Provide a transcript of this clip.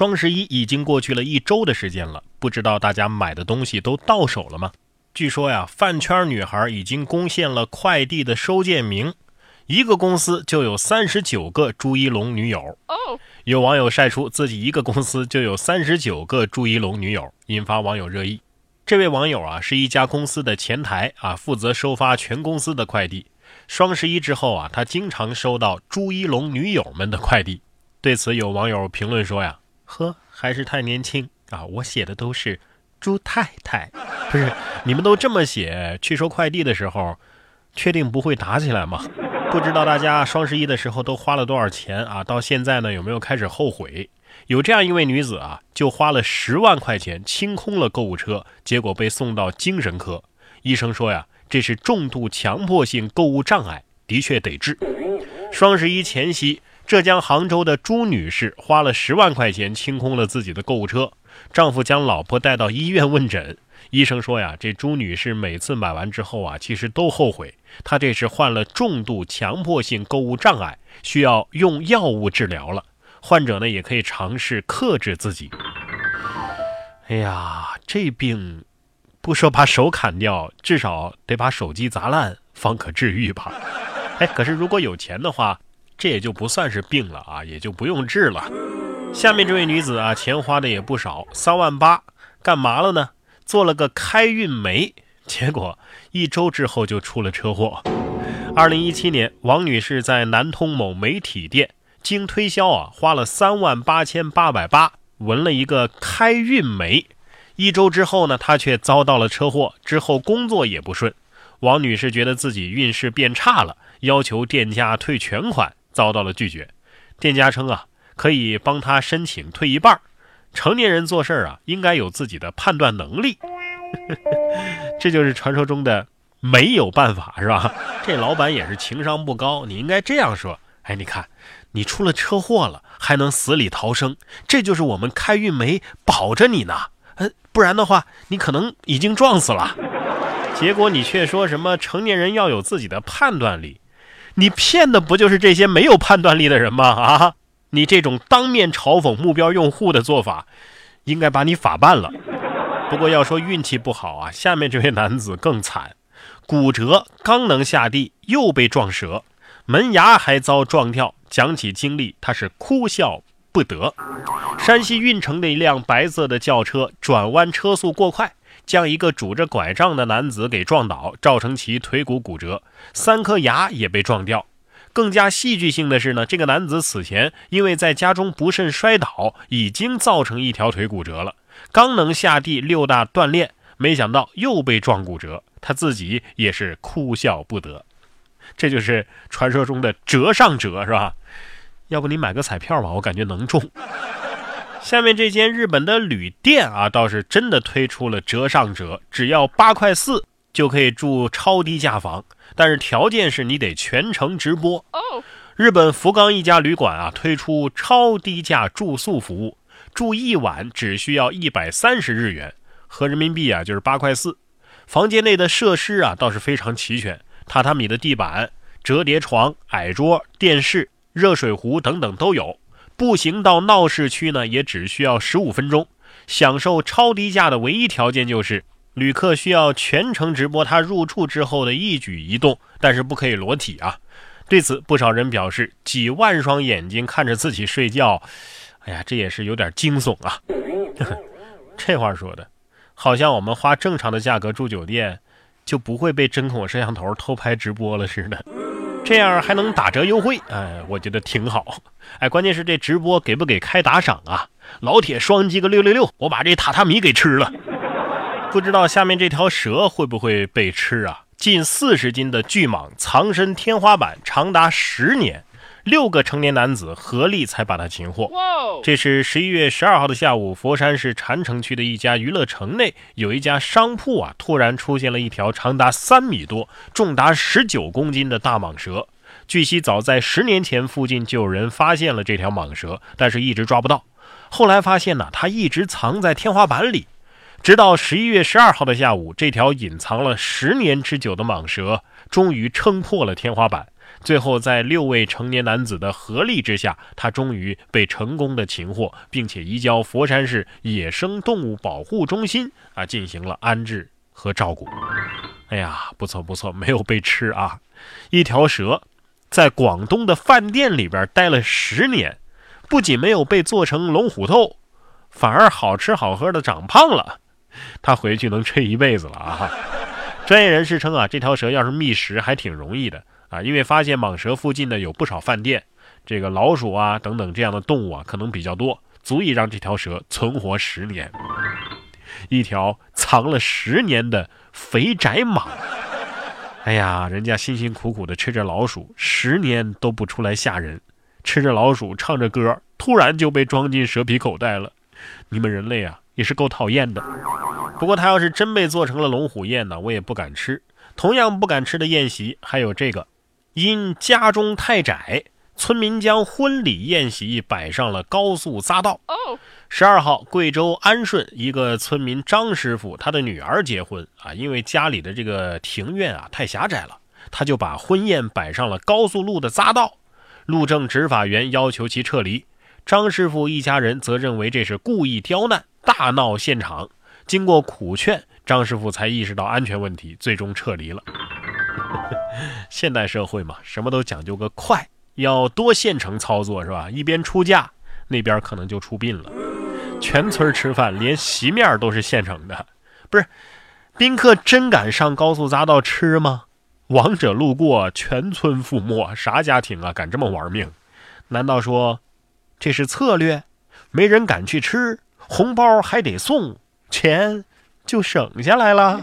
双十一已经过去了一周的时间了，不知道大家买的东西都到手了吗？据说呀，饭圈女孩已经攻陷了快递的收件名，一个公司就有三十九个朱一龙女友。有网友晒出自己一个公司就有三十九个朱一龙女友，引发网友热议。这位网友啊，是一家公司的前台啊，负责收发全公司的快递。双十一之后啊，他经常收到朱一龙女友们的快递。对此，有网友评论说呀。呵，还是太年轻啊！我写的都是朱太太，不是你们都这么写，去收快递的时候，确定不会打起来吗？不知道大家双十一的时候都花了多少钱啊？到现在呢，有没有开始后悔？有这样一位女子啊，就花了十万块钱清空了购物车，结果被送到精神科。医生说呀，这是重度强迫性购物障碍，的确得治。双十一前夕。浙江杭州的朱女士花了十万块钱清空了自己的购物车，丈夫将老婆带到医院问诊。医生说呀，这朱女士每次买完之后啊，其实都后悔。她这是患了重度强迫性购物障碍，需要用药物治疗了。患者呢，也可以尝试克制自己。哎呀，这病不说把手砍掉，至少得把手机砸烂方可治愈吧？哎，可是如果有钱的话。这也就不算是病了啊，也就不用治了。下面这位女子啊，钱花的也不少，三万八，干嘛了呢？做了个开运梅，结果一周之后就出了车祸。二零一七年，王女士在南通某媒体店经推销啊，花了三万八千八百八，纹了一个开运梅。一周之后呢，她却遭到了车祸，之后工作也不顺。王女士觉得自己运势变差了，要求店家退全款。遭到了拒绝，店家称啊，可以帮他申请退一半。成年人做事啊，应该有自己的判断能力。这就是传说中的没有办法，是吧？这老板也是情商不高。你应该这样说：哎，你看，你出了车祸了，还能死里逃生，这就是我们开运煤保着你呢。呃，不然的话，你可能已经撞死了。结果你却说什么成年人要有自己的判断力。你骗的不就是这些没有判断力的人吗？啊，你这种当面嘲讽目标用户的做法，应该把你法办了。不过要说运气不好啊，下面这位男子更惨，骨折刚能下地又被撞折，门牙还遭撞掉。讲起经历，他是哭笑不得。山西运城的一辆白色的轿车转弯车速过快。将一个拄着拐杖的男子给撞倒，造成其腿骨骨折，三颗牙也被撞掉。更加戏剧性的是呢，这个男子此前因为在家中不慎摔倒，已经造成一条腿骨折了。刚能下地六大锻炼，没想到又被撞骨折，他自己也是哭笑不得。这就是传说中的折上折，是吧？要不你买个彩票吧，我感觉能中。下面这间日本的旅店啊，倒是真的推出了折上折，只要八块四就可以住超低价房，但是条件是你得全程直播。日本福冈一家旅馆啊，推出超低价住宿服务，住一晚只需要一百三十日元，合人民币啊就是八块四。房间内的设施啊倒是非常齐全，榻榻米的地板、折叠床、矮桌、电视、热水壶等等都有。步行到闹市区呢，也只需要十五分钟。享受超低价的唯一条件就是，旅客需要全程直播他入住之后的一举一动，但是不可以裸体啊。对此，不少人表示，几万双眼睛看着自己睡觉，哎呀，这也是有点惊悚啊。这话说的，好像我们花正常的价格住酒店，就不会被针孔摄像头偷拍直播了似的。这样还能打折优惠，哎，我觉得挺好。哎，关键是这直播给不给开打赏啊？老铁双击个六六六，我把这榻榻米给吃了。不知道下面这条蛇会不会被吃啊？近四十斤的巨蟒藏身天花板长达十年。六个成年男子合力才把他擒获。这是十一月十二号的下午，佛山市禅城区的一家娱乐城内，有一家商铺啊，突然出现了一条长达三米多、重达十九公斤的大蟒蛇。据悉，早在十年前，附近就有人发现了这条蟒蛇，但是一直抓不到。后来发现呢，它一直藏在天花板里。直到十一月十二号的下午，这条隐藏了十年之久的蟒蛇终于撑破了天花板。最后在六位成年男子的合力之下，他终于被成功的擒获，并且移交佛山市野生动物保护中心啊进行了安置和照顾。哎呀，不错不错，没有被吃啊！一条蛇在广东的饭店里边待了十年，不仅没有被做成龙虎斗，反而好吃好喝的长胖了。他回去能吃一辈子了啊！专业人士称啊，这条蛇要是觅食还挺容易的啊，因为发现蟒蛇附近呢有不少饭店，这个老鼠啊等等这样的动物啊可能比较多，足以让这条蛇存活十年。一条藏了十年的肥宅蟒，哎呀，人家辛辛苦苦的吃着老鼠，十年都不出来吓人，吃着老鼠唱着歌，突然就被装进蛇皮口袋了。你们人类啊，也是够讨厌的。不过他要是真被做成了龙虎宴呢，我也不敢吃。同样不敢吃的宴席还有这个，因家中太窄，村民将婚礼宴席摆上了高速匝道。十二号，贵州安顺一个村民张师傅，他的女儿结婚啊，因为家里的这个庭院啊太狭窄了，他就把婚宴摆上了高速路的匝道。路政执法员要求其撤离，张师傅一家人则认为这是故意刁难，大闹现场。经过苦劝，张师傅才意识到安全问题，最终撤离了。现代社会嘛，什么都讲究个快，要多线程操作是吧？一边出价，那边可能就出殡了。全村吃饭，连席面都是现成的，不是？宾客真敢上高速匝道吃吗？王者路过，全村覆没，啥家庭啊敢这么玩命？难道说这是策略？没人敢去吃，红包还得送。钱就省下来了。